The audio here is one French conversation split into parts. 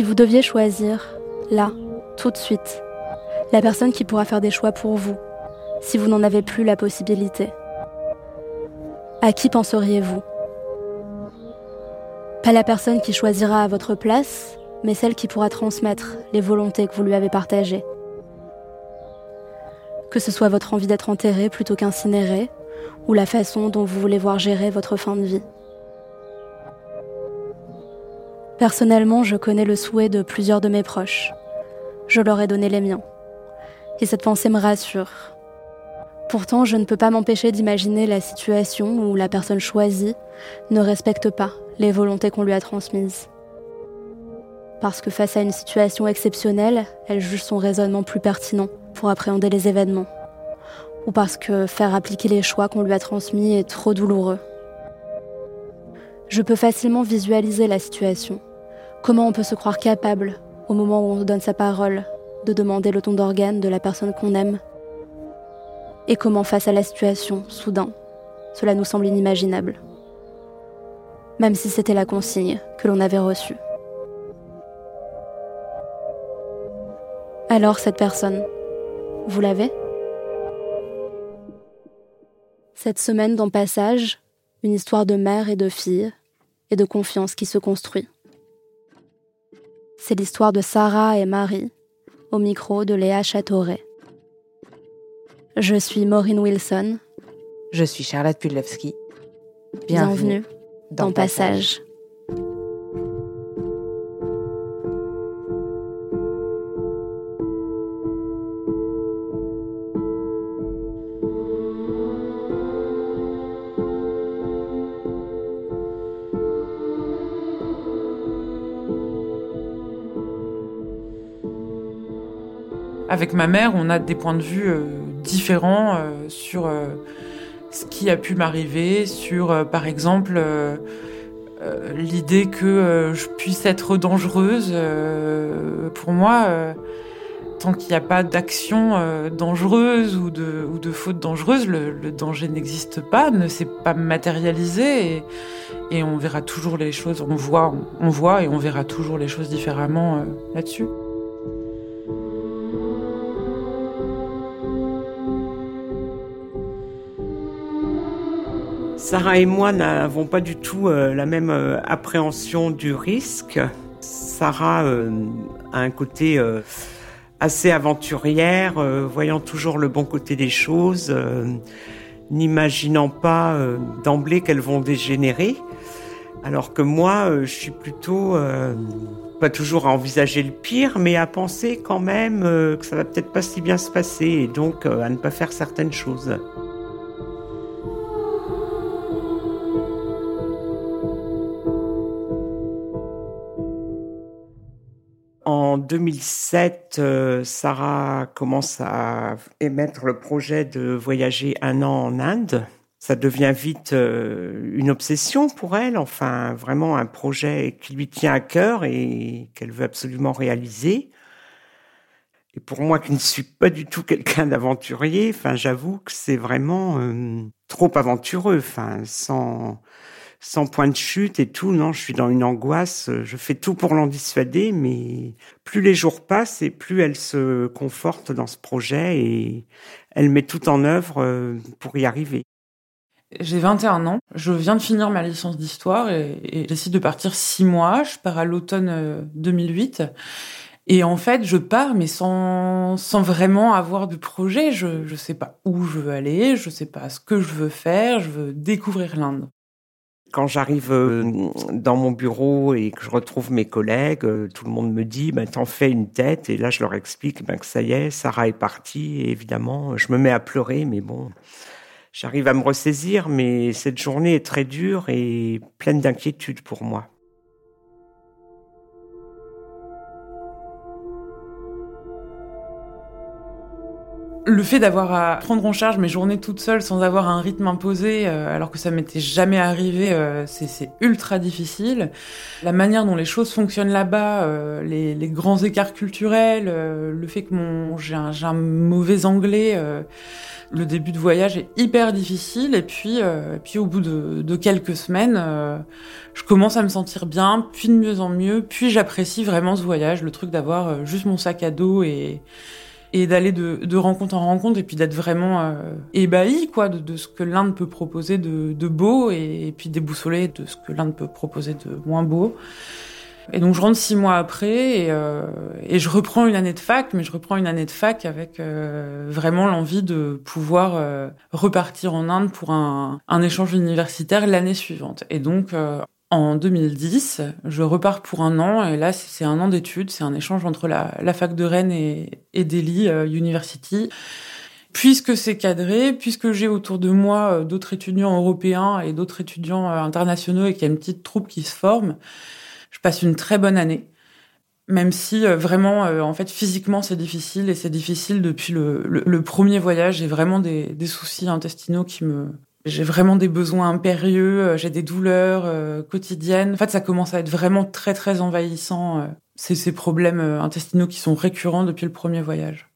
Si vous deviez choisir, là, tout de suite, la personne qui pourra faire des choix pour vous, si vous n'en avez plus la possibilité, à qui penseriez-vous? Pas la personne qui choisira à votre place, mais celle qui pourra transmettre les volontés que vous lui avez partagées. Que ce soit votre envie d'être enterré plutôt qu'incinéré, ou la façon dont vous voulez voir gérer votre fin de vie. Personnellement, je connais le souhait de plusieurs de mes proches. Je leur ai donné les miens. Et cette pensée me rassure. Pourtant, je ne peux pas m'empêcher d'imaginer la situation où la personne choisie ne respecte pas les volontés qu'on lui a transmises. Parce que face à une situation exceptionnelle, elle juge son raisonnement plus pertinent pour appréhender les événements. Ou parce que faire appliquer les choix qu'on lui a transmis est trop douloureux. Je peux facilement visualiser la situation Comment on peut se croire capable, au moment où on donne sa parole, de demander le ton d'organe de la personne qu'on aime? Et comment, face à la situation, soudain, cela nous semble inimaginable? Même si c'était la consigne que l'on avait reçue. Alors cette personne, vous l'avez? Cette semaine dans Passage, une histoire de mère et de fille, et de confiance qui se construit. C'est l'histoire de Sarah et Marie, au micro de Léa Châteauret. Je suis Maureen Wilson. Je suis Charlotte Pudlewski. Bienvenue, dans, Passage. Avec ma mère, on a des points de vue euh, différents euh, sur euh, ce qui a pu m'arriver, sur par exemple l'idée que je puisse être dangereuse. pour moi, tant qu'il n'y a pas d'action dangereuse ou de, faute dangereuse, le, danger n'existe pas, ne s'est pas matérialisé et, on verra toujours les choses, on voit, on voit et on verra toujours les choses différemment là-dessus. Sarah et moi n'avons pas du tout euh, la même euh, appréhension du risque. Sarah euh, a un côté assez aventurière, voyant toujours le bon côté des choses, n'imaginant pas d'emblée qu'elles vont dégénérer. Alors que moi, je suis plutôt pas toujours à envisager le pire, mais à penser quand même que ça va peut-être pas si bien se passer et donc à ne pas faire certaines choses. 2007, euh, Sarah commence à émettre le projet de voyager un an en Inde. ça devient vite euh, une obsession pour elle, enfin vraiment un projet qui lui tient à cœur et qu'elle veut absolument réaliser. Et pour moi qui ne suis pas du tout quelqu'un d'aventurier, enfin j'avoue que c'est vraiment euh, trop aventureux, enfin sans sans point de chute et tout. Non, je suis dans une angoisse. Je fais tout pour l'en dissuader, mais plus les jours passent et plus elle se conforte dans ce projet et elle met tout en œuvre euh, pour y arriver. J'ai 21 ans, je viens de finir ma licence d'histoire et, et j'essaie de partir six mois. Je pars à l'automne 2008. Euh, et en fait, je pars, mais sans, sans vraiment avoir de projet. Je ne sais pas où je veux aller, je sais pas ce que je veux faire, je veux découvrir l'Inde. Quand j'arrive euh, dans mon bureau et que je retrouve mes collègues, euh, tout le monde me dit ben, T'en fais une tête. Et là, je leur explique ben, que ça y est, Sarah est partie. Et évidemment, je me mets à pleurer, mais bon, j'arrive à me ressaisir. Mais cette journée est très dure et pleine d'inquiétude pour moi. Le fait d'avoir à prendre en charge mes journées toute seule sans avoir un rythme imposé, euh, alors que ça m'était jamais arrivé, euh, c'est ultra difficile. La manière dont les choses fonctionnent là-bas, euh, les, grands écarts culturels, le fait que mon j'ai un, un, mauvais anglais, le début de voyage est hyper difficile. Et puis, et puis au bout de, de quelques semaines, je commence à me sentir bien, puis de mieux en mieux, puis j'apprécie vraiment ce voyage, le truc d'avoir juste mon sac à dos et et d'aller de, de, rencontre en rencontre et puis d'être vraiment euh, ébahi quoi de, de, ce que l'Inde peut proposer de, de beau et, puis déboussolé de ce que l'Inde peut proposer de moins beau. Et donc je rentre six mois après et, euh, et, je reprends une année de fac, mais je reprends une année de fac avec euh, vraiment l'envie de pouvoir euh, repartir en Inde pour un, un échange universitaire l'année suivante. Et donc euh, en 2010, je repars pour un an et là c'est un an d'études, c'est un échange entre la, fac de Rennes et, et Delhi euh, University. Puisque c'est cadré, puisque j'ai autour de moi euh, d'autres étudiants européens et d'autres étudiants euh, internationaux et qu'il y a une petite troupe qui se forme, je passe une très bonne année. Même si vraiment, en fait, physiquement c'est difficile et c'est difficile depuis le, premier voyage. J'ai vraiment des soucis intestinaux qui me j'ai vraiment des besoins impérieux, euh, j'ai des douleurs euh, quotidiennes. En fait, ça commence à être vraiment très très envahissant. Euh, c'est ces problèmes intestinaux qui sont récurrents depuis le premier voyage.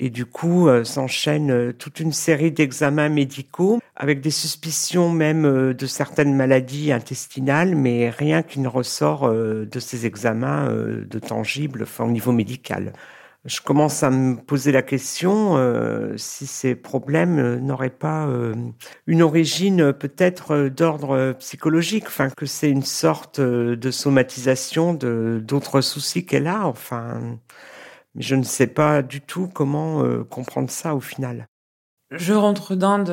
Et du coup, s'enchaîne toute une série d'examens médicaux avec des suspicions même de certaines maladies intestinales, mais rien qui ne ressort de ces examens de tangibles enfin, au niveau médical je commence à me poser la question euh, si ces problèmes euh, n'auraient pas euh, une origine peut-être d'ordre psychologique, enfin que c'est une sorte de somatisation d'autres soucis qu'elle a, enfin. Je ne sais pas du tout comment comprendre ça au final. Je rentre d'Inde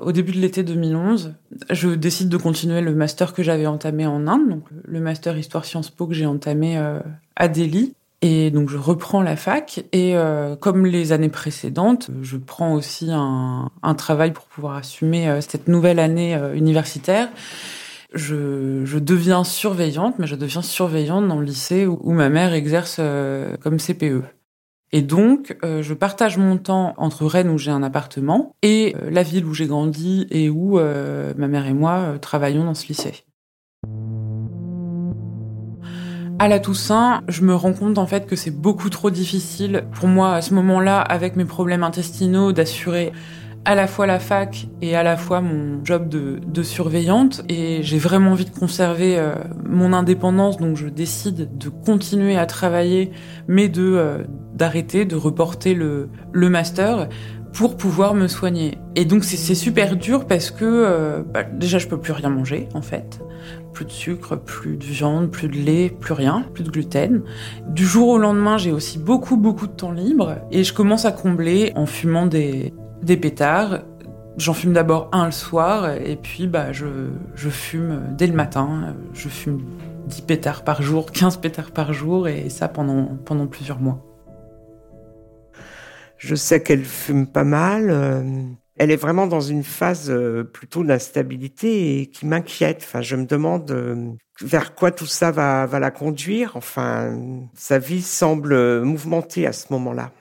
au début de l'été 2011. Je décide de continuer le master que j'avais entamé en Inde, donc le master Histoire Sciences Po que j'ai entamé à Delhi. Et donc je reprends la fac et euh, comme les années précédentes, je prends aussi un, un travail pour pouvoir assumer euh, cette nouvelle année euh, universitaire. Je, je, deviens surveillante, mais je deviens surveillante dans le lycée où, où ma mère exerce euh, comme CPE. Et donc, je partage mon temps entre Rennes où j'ai un appartement et la ville où j'ai grandi et où ma mère et moi travaillons dans ce lycée. À la Toussaint, je me rends compte en fait que c'est beaucoup trop difficile pour moi à ce moment-là, avec mes problèmes intestinaux, d'assurer à la fois la fac et à la fois mon job de, surveillante. Et j'ai vraiment envie de conserver euh, mon indépendance, donc je décide de continuer à travailler, mais euh, d'arrêter, de reporter le, le master pour pouvoir me soigner. Et donc c'est super dur parce que euh, bah, déjà je peux plus rien manger en fait plus de sucre, plus de viande, plus de lait, plus rien, plus de gluten. Du jour au lendemain, j'ai aussi beaucoup beaucoup de temps libre et je commence à combler en fumant des, des pétards. J'en fume d'abord un le soir et puis bah je, je fume dès le matin. Je fume 10 pétards par jour, 15 pétards par jour et ça pendant, pendant plusieurs mois. Je sais qu'elle fume pas mal. Elle est vraiment dans une phase euh, plutôt d'instabilité et qui m'inquiète. Enfin, je me demande euh, vers quoi tout ça va, va la conduire. Enfin, sa vie semble mouvementée à ce moment-là.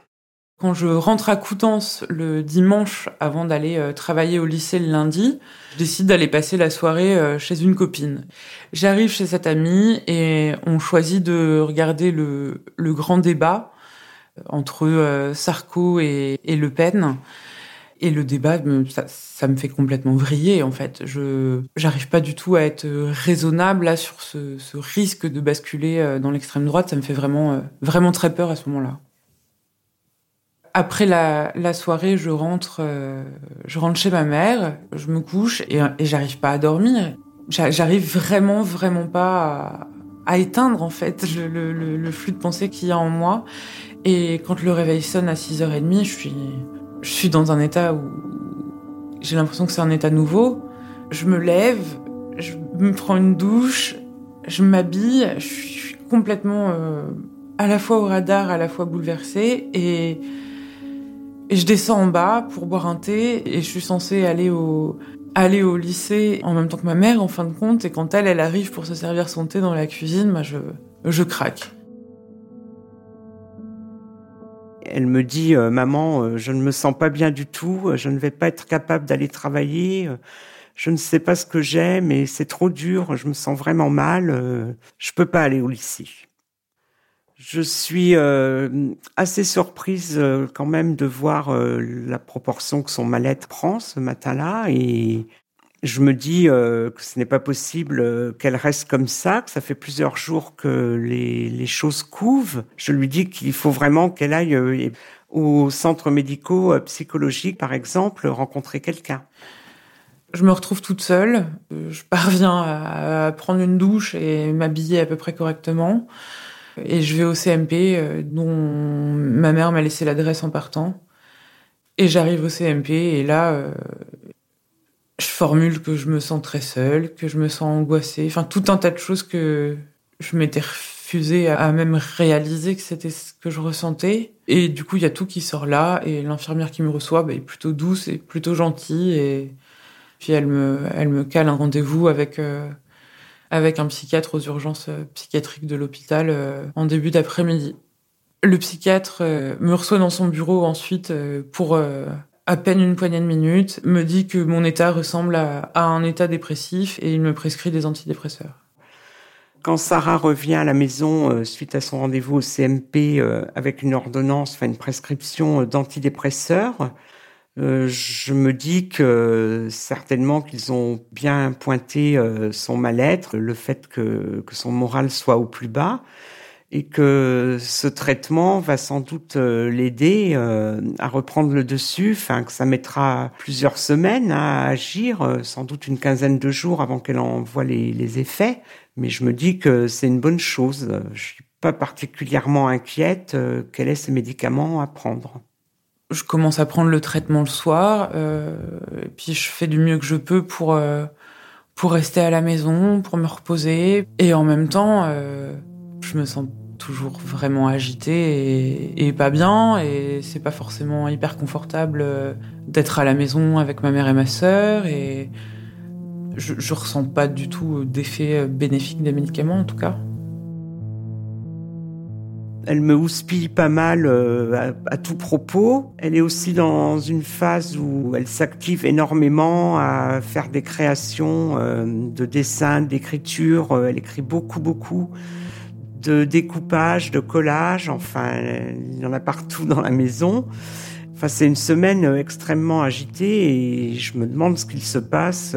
Quand je rentre à Coutances le dimanche avant d'aller euh, travailler au lycée le lundi, je décide d'aller passer la soirée chez une copine. J'arrive chez cette amie et on choisit de regarder le, le grand débat entre Sarko et, Le Pen. Et le débat, ça, me fait complètement vriller en fait. Je j'arrive pas du tout à être raisonnable là sur ce, ce risque de basculer dans l'extrême droite. Ça me fait vraiment vraiment très peur à ce moment-là. Après la, soirée, je rentre, euh, je rentre chez ma mère, je me couche et, et j'arrive pas à dormir. J'arrive vraiment, vraiment pas à, à éteindre en fait le, le, le, flux de pensée qu'il y a en moi. Et quand le réveil sonne à 6h30, je suis, je suis dans un état où j'ai l'impression que c'est un état nouveau. Je me lève, je me prends une douche, je m'habille, je suis complètement euh, à la fois au radar, à la fois bouleversée et je descends en bas pour boire un thé et je suis censée aller au, aller au lycée en même temps que ma mère en fin de compte. Et quand elle, elle arrive pour se servir son thé dans la cuisine, bah je, je craque. Elle me dit, euh, maman, euh, je ne me sens pas bien du tout, euh, je ne vais pas être capable d'aller travailler, je ne sais pas ce que j'ai, mais c'est trop dur, je me sens vraiment mal, je peux pas aller au lycée. Je suis assez surprise quand même de voir la proportion que son mal-être prend ce matin-là et je me dis que ce n'est pas possible qu'elle reste comme ça, que ça fait plusieurs jours que les, choses couvent. Je lui dis qu'il faut vraiment qu'elle aille au centre médico psychologique, par exemple, rencontrer quelqu'un. Je me retrouve toute seule. Je parviens à prendre une douche et m'habiller à peu près correctement. Et je vais au CMP, euh, dont ma mère m'a laissé l'adresse en partant. Et j'arrive au CMP, et là, euh, je formule que je me sens très seule, que je me sens angoissée. Enfin, tout un tas de choses que je m'étais refusée à même réaliser que c'était ce que je ressentais. Et du coup, il y a tout qui sort là, et l'infirmière qui me reçoit bah, est plutôt douce et plutôt gentille. Et puis elle me, elle me cale un rendez-vous avec euh, avec un psychiatre aux urgences euh, psychiatriques de l'hôpital euh, en début d'après-midi. Le psychiatre euh, me reçoit dans son bureau ensuite pour à peine une poignée de minutes, me dit que mon état ressemble à, un état dépressif et il me prescrit des antidépresseurs. Quand Sarah revient à la maison suite à son rendez-vous au CMP avec une ordonnance, enfin une prescription d'antidépresseurs, euh, je me dis que certainement qu'ils ont bien pointé euh, son mal-être, le fait que, que, son moral soit au plus bas, et que ce traitement va sans doute euh, l'aider à reprendre le dessus, enfin que ça mettra plusieurs semaines à agir, sans doute une quinzaine de jours avant qu'elle en voit les, les effets. Mais je me dis que c'est une bonne chose. Je suis pas particulièrement inquiète qu'elle ait ces médicaments à prendre je commence à prendre le traitement le soir, euh, et puis je fais du mieux que je peux pour euh, pour rester à la maison, pour me reposer, et en même temps, euh, je me sens toujours vraiment agitée et, pas bien, et c'est pas forcément hyper confortable euh, d'être à la maison avec ma mère et ma sœur, et je, ressens pas du tout d'effet bénéfique des médicaments en tout cas elle me houspille pas mal euh, à, tout propos. Elle est aussi dans une phase où elle s'active énormément à faire des créations euh, de dessins, d'écriture. Elle écrit beaucoup, beaucoup de découpage, de collage. Enfin, il y en a partout dans la maison. Enfin, c'est une semaine extrêmement agitée et je me demande ce qu'il se passe,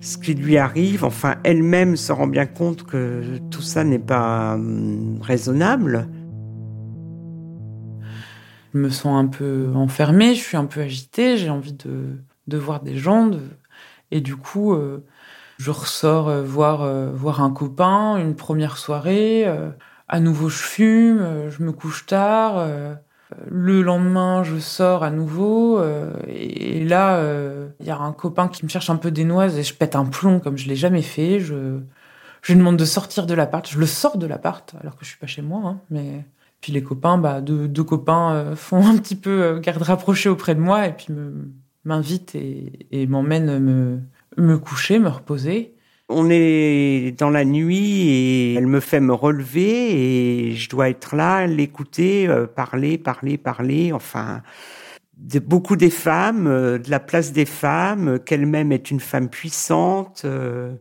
ce qui lui arrive. Enfin, elle-même se rend bien compte que tout ça n'est pas hum, raisonnable je me sens un peu enfermée, je suis un peu agitée, j'ai envie de, voir des gens. Et du coup, euh, je ressors euh, voir, euh, voir un copain, une première soirée. à nouveau, je fume, je me couche tard. le lendemain, je sors à nouveau. et, là, il y a un copain qui me cherche un peu des noises et je pète un plomb comme je l'ai jamais fait. Je, je lui demande de sortir de l'appart. Je le sors de l'appart alors que je suis pas chez moi, hein, mais puis les copains, bah, deux, deux copains euh, font un petit peu euh, garde rapprochée auprès de moi et puis m'invitent et, et m'emmènent me, me coucher, me reposer. On est dans la nuit et elle me fait me relever et je dois être là, l'écouter, euh, parler, parler, parler, enfin, de beaucoup des femmes, euh, de la place des femmes, qu'elle-même est une femme puissante. Euh.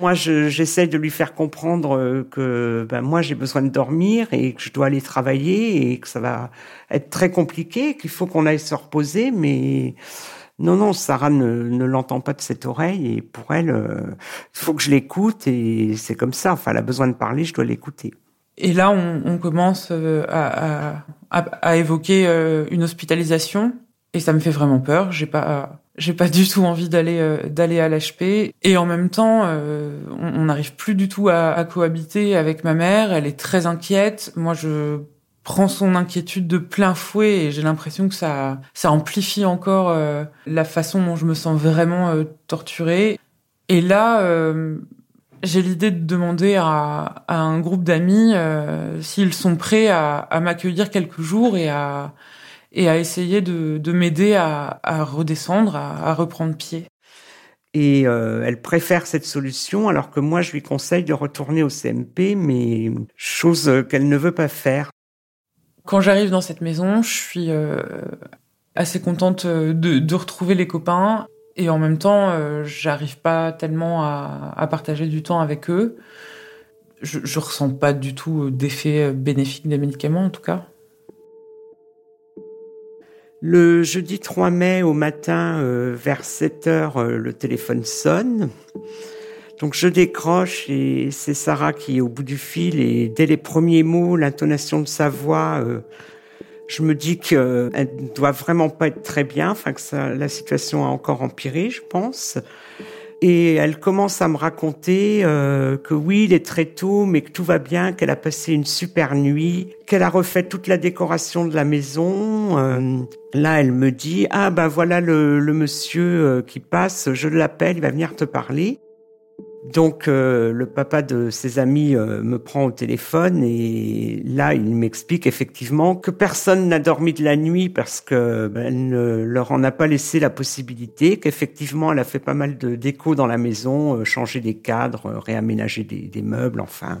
Moi, j'essaie de lui faire comprendre que ben, moi, j'ai besoin de dormir et que je dois aller travailler et que ça va être très compliqué, qu'il faut qu'on aille se reposer, mais non, non, Sarah ne, l'entend pas de cette oreille et pour elle, euh, il faut que je l'écoute et c'est comme ça. Enfin, elle a besoin de parler, je dois l'écouter. Et là, on, commence euh, à, évoquer euh, une hospitalisation et ça me fait vraiment peur. J'ai pas, j'ai pas du tout envie d'aller d'aller à l'HP et en même temps, on n'arrive plus du tout à, à cohabiter avec ma mère. Elle est très inquiète. Moi, je prend son inquiétude de plein fouet et j'ai l'impression que ça, ça amplifie encore euh, la façon dont je me sens vraiment euh, torturée. Et là, euh, j'ai l'idée de demander à, à un groupe d'amis s'ils sont prêts à, à m'accueillir quelques jours et à, et à essayer de, de m'aider à, à, redescendre, à, à, reprendre pied. Et elle préfère cette solution alors que moi je lui conseille de retourner au CMP, mais chose qu'elle ne veut pas faire. Quand j'arrive dans cette maison, je suis euh, assez contente euh, de, retrouver les copains et en même temps, euh, j'arrive pas tellement à, partager du temps avec eux. Je, je ressens pas du tout d'effet bénéfique des médicaments, en tout cas. Le jeudi 3 mai au matin, vers 7 heures, le téléphone sonne. Donc je décroche et c'est Sarah qui est au bout du fil et dès les premiers mots, l'intonation de sa voix, euh, je me dis qu'elle ne doit vraiment pas être très bien, enfin que la situation a encore empiré, je pense. Et elle commence à me raconter euh, que oui, il est très tôt, mais que tout va bien, qu'elle a passé une super nuit, qu'elle a refait toute la décoration de la maison. Euh, là, elle me dit ah ben voilà le monsieur qui passe, je l'appelle, il va venir te parler. Donc euh, le papa de ses amis euh, me prend au téléphone et là il m'explique effectivement que personne n'a dormi de la nuit parce que ben, ne leur en a pas laissé la possibilité, qu'effectivement elle a fait pas mal de déco dans la maison, euh, changer des cadres, réaménager des, des meubles, enfin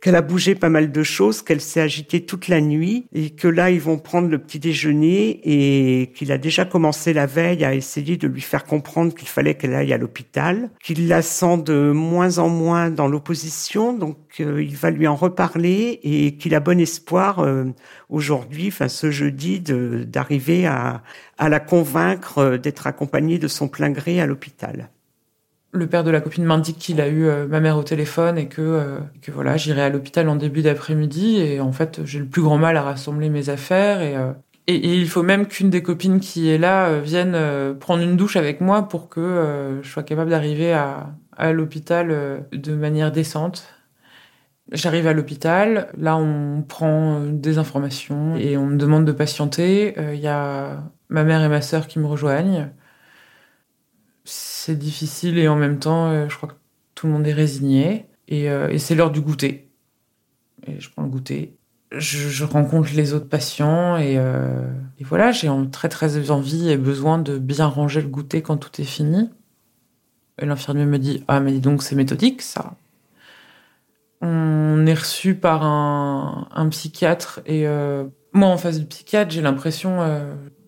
qu'elle a bougé pas mal de choses, qu'elle s'est agitée toute la nuit et que là ils vont prendre le petit déjeuner et qu'il a déjà commencé la veille à essayer de lui faire comprendre qu'il fallait qu'elle aille à l'hôpital, qu'il la sent de moins en moins dans l'opposition, donc euh, il va lui en reparler et qu'il a bon espoir euh, aujourd'hui, enfin ce jeudi, d'arriver à, à la convaincre euh, d'être accompagnée de son plein gré à l'hôpital le père de la copine m'indique qu'il a eu euh, ma mère au téléphone et que, euh, que voilà, j'irai à l'hôpital en début d'après-midi. Et en fait, j'ai le plus grand mal à rassembler mes affaires. Et, euh, et, il faut même qu'une des copines qui est là vienne prendre une douche avec moi pour que je sois capable d'arriver à, à l'hôpital de manière décente. J'arrive à l'hôpital, là on prend des informations et on me demande de patienter. Il y a ma mère et ma sœur qui me rejoignent c'est difficile et en même temps, euh, je crois que tout le monde est résigné. Et, euh, c'est l'heure du goûter. Et je prends le goûter. Je, rencontre les autres patients et, euh, et voilà, j'ai très très envie et besoin de bien ranger le goûter quand tout est fini. L'infirmier me dit Ah, mais dis donc, c'est méthodique ça. On est reçu par un psychiatre et moi, en face du psychiatre, j'ai l'impression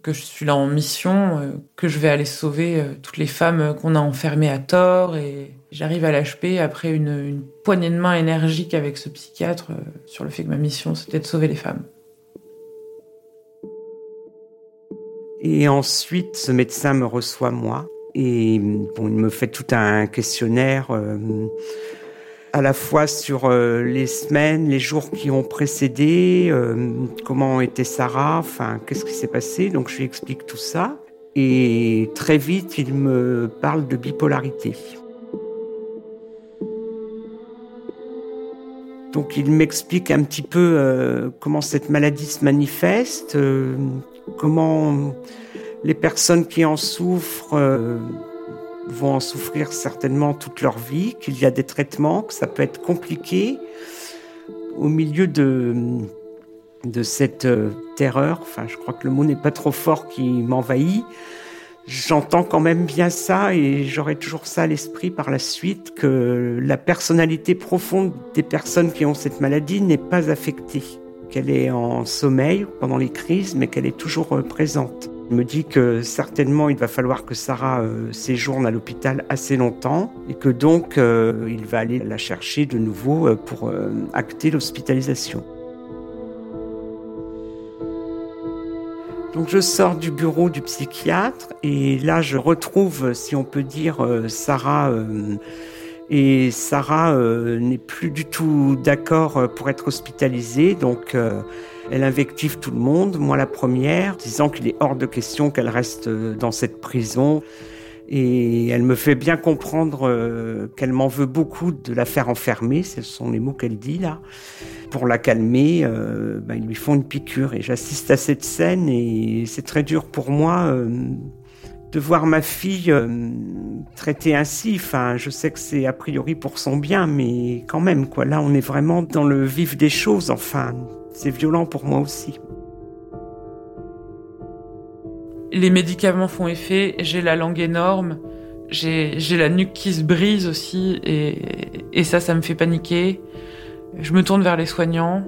que je suis là en mission, euh, que je vais aller sauver euh, toutes les femmes qu'on a enfermées à tort. Et j'arrive à l'HP après une, poignée de main énergique avec ce psychiatre euh, sur le fait que ma mission, c'était de sauver les femmes. Et ensuite, ce médecin me reçoit moi et il me fait tout un questionnaire à la fois sur euh, les semaines, les jours qui ont précédé, euh, comment était Sarah, enfin qu'est-ce qui s'est passé. Donc je lui explique tout ça. Et très vite, il me parle de bipolarité. Donc il m'explique un petit peu euh, comment cette maladie se manifeste, comment les personnes qui en souffrent vont en souffrir certainement toute leur vie, qu'il y a des traitements, que ça peut être compliqué au milieu de, de cette euh, terreur. Enfin, je crois que le mot n'est pas trop fort qui m'envahit. J'entends quand même bien ça et j'aurai toujours ça à l'esprit par la suite que la personnalité profonde des personnes qui ont cette maladie n'est pas affectée, qu'elle est en sommeil pendant les crises mais qu'elle est toujours euh, présente. Il me dit que certainement il va falloir que Sarah euh, séjourne à l'hôpital assez longtemps et que donc euh, il va aller la chercher de nouveau euh, pour acter l'hospitalisation. Donc je sors du bureau du psychiatre et là je retrouve, si on peut dire, Sarah. et Sarah n'est plus du tout d'accord pour être hospitalisée, donc elle invective tout le monde, moi la première, disant qu'il est hors de question qu'elle reste euh, dans cette prison. Et elle me fait bien comprendre euh, qu'elle m'en veut beaucoup de la faire enfermer, ce sont les mots qu'elle dit là. Pour la calmer, euh, ben, ils lui font une piqûre et j'assiste à cette scène et c'est très dur pour moi de voir ma fille traitée ainsi. Enfin, je sais que c'est a priori pour son bien, mais quand même, quoi. Là, on est vraiment dans le vif des choses. Enfin, c'est violent pour moi aussi. Les médicaments font effet, j'ai la langue énorme, j'ai la nuque qui se brise aussi, et, et, ça, ça me fait paniquer. Je me tourne vers les soignants.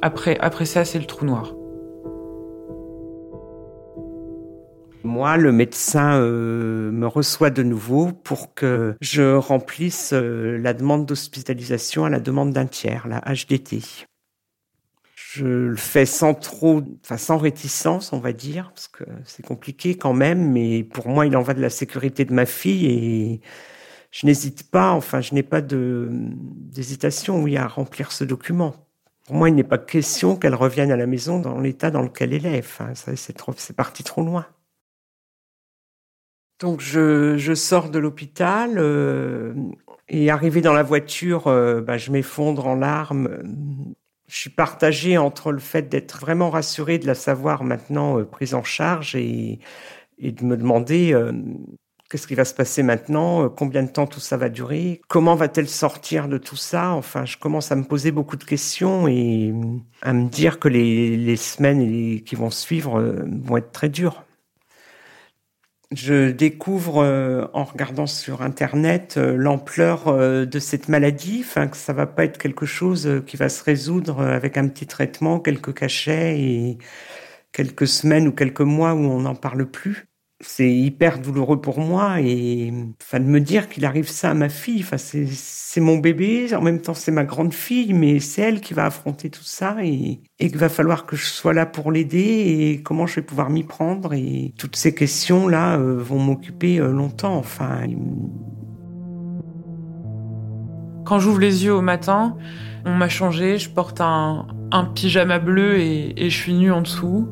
Après, après ça, c'est le trou noir. Moi, le médecin euh, me reçoit de nouveau pour que je remplisse euh, la demande d'hospitalisation à la demande d'un tiers, la HDT. Je le fais sans trop, enfin sans réticence, on va dire, parce que c'est compliqué quand même, mais pour moi, il en va de la sécurité de ma fille et je n'hésite pas, enfin, je n'ai pas d'hésitation, oui, à remplir ce document. Pour moi, il n'est pas question qu'elle revienne à la maison dans l'état dans lequel elle est. Enfin, c'est trop, c'est parti trop loin. Donc, je, je sors de l'hôpital euh, et arrivé dans la voiture, euh, bah, je m'effondre en larmes je suis partagée entre le fait d'être vraiment rassurée de la savoir maintenant euh, prise en charge et, de me demander euh, qu'est-ce qui va se passer maintenant, euh, combien de temps tout ça va durer, comment va-t-elle sortir de tout ça? Enfin, je commence à me poser beaucoup de questions et à me dire que les semaines qui vont suivre vont être très dures je découvre euh, en regardant sur internet euh, l'ampleur euh, de cette maladie, que ça va pas être quelque chose qui va se résoudre avec un petit traitement, quelques cachets et quelques semaines ou quelques mois où on n'en parle plus c'est hyper douloureux pour moi et enfin de me dire qu'il arrive ça à ma fille. Enfin c'est mon bébé en même temps c'est ma grande fille mais c'est elle qui va affronter tout ça et qu'il va falloir que je sois là pour l'aider et comment je vais pouvoir m'y prendre. Et toutes ces questions là euh, vont m'occuper euh, longtemps. Enfin quand j'ouvre les yeux au matin on m'a changé je porte un pyjama bleu et, et je suis nue en dessous.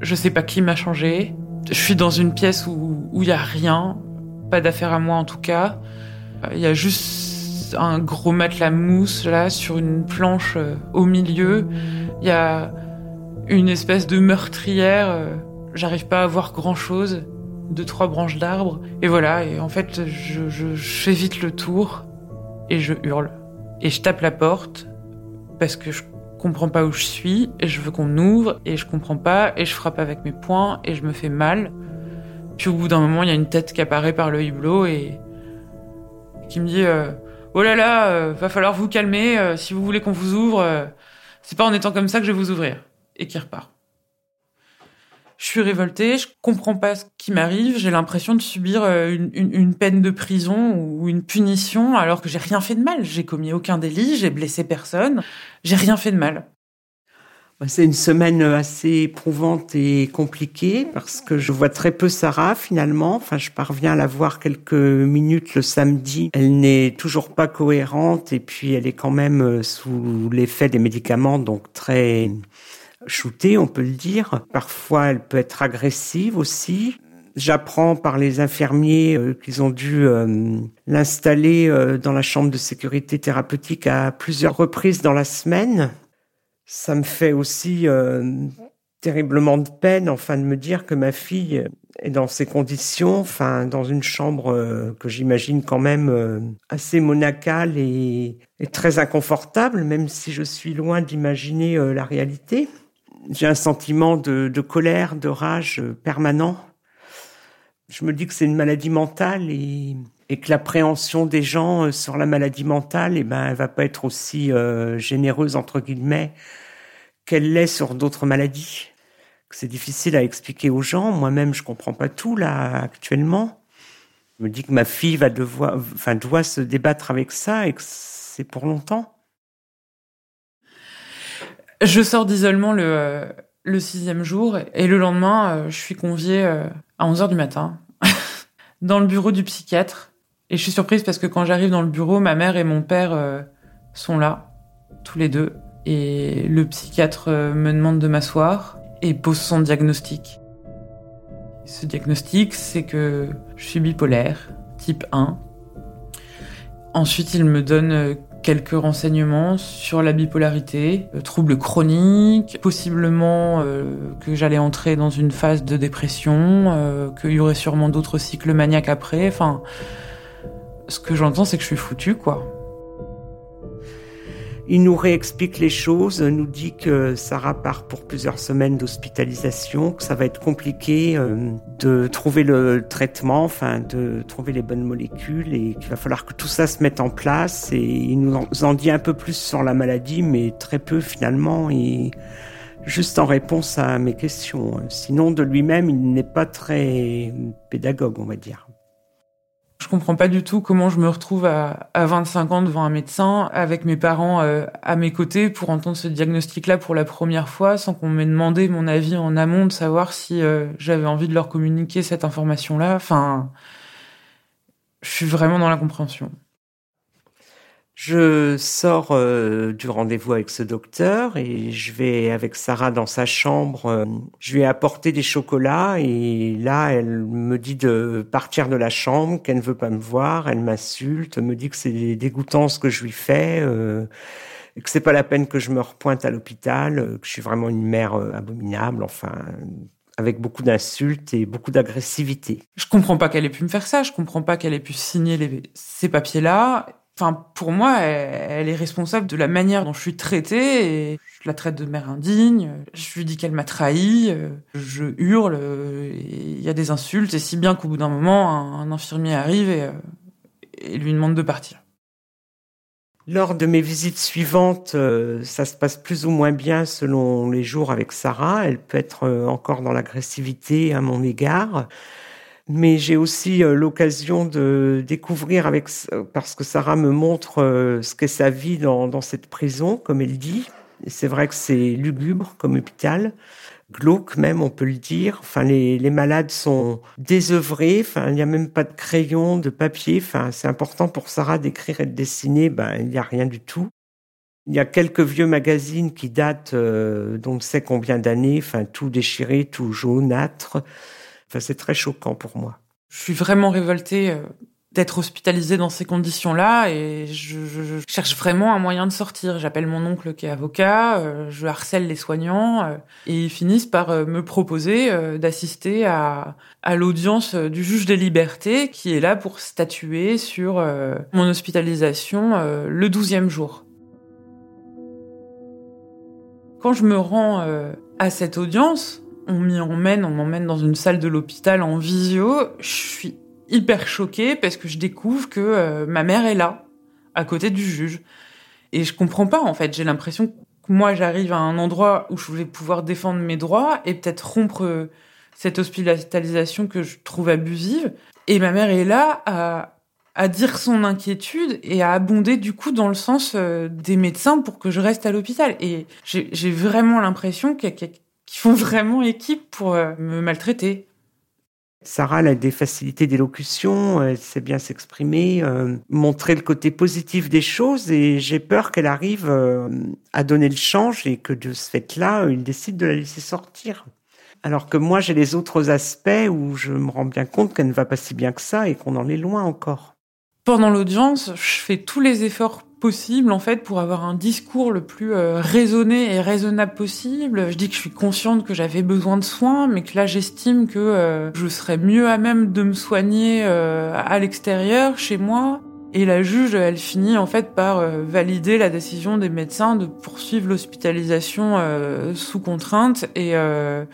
Je sais pas qui m'a changé je suis dans une pièce où il y a rien, pas d'affaire à moi en tout cas. Il y a juste un gros matelas mousse là sur une planche euh, au milieu. Il y a une espèce de meurtrière. Euh, j'arrive pas à voir grand chose. Deux trois branches d'arbres et voilà. Et en fait, je, je fais vite le tour et je hurle et je tape la porte parce que je comprends pas où je suis et je veux qu'on ouvre et je comprends pas et je frappe avec mes poings et je me fais mal. Puis au bout d'un moment, il y a une tête qui apparaît par le hublot et qui me dit euh, "Oh là là, euh, va falloir vous calmer euh, si vous voulez qu'on vous ouvre, c'est pas en étant comme ça que je vais vous ouvrir." Et qui repart. Je suis révoltée, je comprends pas ce qui m'arrive, j'ai l'impression de subir euh, une, peine de prison ou une punition alors que j'ai rien fait de mal. J'ai commis aucun délit, j'ai blessé personne, j'ai rien fait de mal. Bah, c'est une semaine assez éprouvante et compliquée parce que je vois très peu Sarah finalement. Enfin, je parviens à la voir quelques minutes le samedi. Elle n'est toujours pas cohérente et puis elle est quand même euh, sous l'effet des médicaments, donc très shootée, on peut le dire. Parfois, elle peut être agressive aussi. J'apprends par les infirmiers euh, qu'ils ont dû euh, l'installer euh, dans la chambre de sécurité thérapeutique à plusieurs reprises dans la semaine. Ça me fait aussi terriblement de peine, enfin, de me dire que ma fille est dans ces conditions, enfin, dans une chambre que j'imagine quand même assez monacale et, et, très inconfortable, même si je suis loin d'imaginer la réalité j'ai un sentiment de, colère, de rage permanent. Je me dis que c'est une maladie mentale et, et que l'appréhension des gens euh, sur la maladie mentale, eh ben, elle va pas être aussi euh, généreuse entre guillemets qu'elle l'est sur d'autres maladies. C'est difficile à expliquer aux gens. Moi-même, je comprends pas tout là actuellement. Je me dis que ma fille va devoir, enfin, doit se débattre avec ça et que c'est pour longtemps. Je sors d'isolement le, euh, le sixième jour et le lendemain, euh, je suis conviée euh, à 11 heures du matin dans le bureau du psychiatre. Et je suis surprise parce que quand j'arrive dans le bureau, ma mère et mon père sont là, tous les deux. Et le psychiatre me demande de m'asseoir et pose son diagnostic. Ce diagnostic, c'est que je suis bipolaire, type 1. Ensuite, il me donne quelques renseignements sur la bipolarité, le trouble chronique, possiblement euh, que j'allais entrer dans une phase de dépression, euh, qu'il y aurait sûrement d'autres cycles maniaques après. Enfin, ce que j'entends, c'est que je suis foutu, quoi. Il nous réexplique les choses, nous dit que Sarah part pour plusieurs semaines d'hospitalisation, que ça va être compliqué euh, de trouver le traitement, enfin de trouver les bonnes molécules et qu'il va falloir que tout ça se mette en place. Et il nous en dit un peu plus sur la maladie, mais très peu finalement. Et juste en réponse à mes questions. Sinon, de lui-même, il n'est pas très pédagogue, on va dire. Je comprends pas du tout comment je me retrouve à, à 25 ans devant un médecin avec mes parents euh, à mes côtés pour entendre ce diagnostic-là pour la première fois sans qu'on m'ait demandé mon avis en amont de savoir si euh, j'avais envie de leur communiquer cette information-là. Enfin, je suis vraiment dans l'incompréhension. Je sors euh, du rendez-vous avec ce docteur et je vais avec Sarah dans sa chambre. Euh, je lui ai apporté des chocolats et là, elle me dit de partir de la chambre, qu'elle ne veut pas me voir. Elle m'insulte, me dit que c'est dégoûtant ce que je lui fais, euh, que c'est pas la peine que je me repointe à l'hôpital, euh, que je suis vraiment une mère abominable. Enfin, avec beaucoup d'insultes et beaucoup d'agressivité. Je comprends pas qu'elle ait pu me faire ça, je comprends pas qu'elle ait pu signer ces papiers-là. Enfin, pour moi, elle, est responsable de la manière dont je suis traitée je la traite de mère indigne. Je lui dis qu'elle m'a trahi. Je hurle. Il y a des insultes et si bien qu'au bout d'un moment, un, infirmier arrive et, et, lui demande de partir. Lors de mes visites suivantes, euh, ça se passe plus ou moins bien selon les jours avec Sarah. Elle peut être euh, encore dans l'agressivité à mon égard mais j'ai aussi euh, l'occasion de découvrir avec parce que Sarah me montre euh, ce qu'est sa vie dans, dans cette prison, comme elle dit. C'est vrai que c'est lugubre comme hôpital, glauque même, on peut le dire. Enfin, les, les malades sont désœuvrés. Enfin, il n'y a même pas de crayon, de papier. Enfin, c'est important pour Sarah d'écrire et de dessiner. Ben, il n'y a rien du tout. Il y a quelques vieux magazines qui datent euh, d'on ne sait combien d'années? Enfin, tout déchiré, tout jaunâtre. C'est très choquant pour moi. Je suis vraiment révoltée euh, d'être hospitalisée dans ces conditions-là et je, je, cherche vraiment un moyen de sortir. J'appelle mon oncle qui est avocat, euh, je harcèle les soignants euh, et ils finissent par me proposer d'assister à, à l'audience du juge des libertés qui est là pour statuer sur mon hospitalisation le douzième jour. Quand je me rends à cette audience, on m'y emmène, on m'emmène dans une salle de l'hôpital en visio. Je suis hyper choquée parce que je découvre que euh, ma mère est là, à côté du juge. Et je comprends pas, en fait. J'ai l'impression que moi, j'arrive à un endroit où je vais pouvoir défendre mes droits et peut-être rompre euh, cette hospitalisation que je trouve abusive. Et ma mère est là à, à dire son inquiétude et à abonder du coup dans le sens euh, des médecins pour que je reste à l'hôpital. Et j'ai vraiment l'impression qu'il y a qui font vraiment équipe pour euh, me maltraiter. Sarah elle a des facilités d'élocution, elle sait bien s'exprimer, euh, montrer le côté positif des choses et j'ai peur qu'elle arrive euh, à donner le change et que de ce fait-là, il décide de la laisser sortir. Alors que moi, j'ai les autres aspects où je me rends bien compte qu'elle ne va pas si bien que ça et qu'on en est loin encore. Pendant l'audience, je fais tous les efforts possible en fait pour avoir un discours le plus euh, raisonné et raisonnable possible. Je dis que je suis consciente que j'avais besoin de soins, mais que là j'estime que euh, je serais mieux à même de me soigner euh, à l'extérieur, chez moi. Et la juge, elle finit en fait par valider la décision des médecins de poursuivre l'hospitalisation sous contrainte et je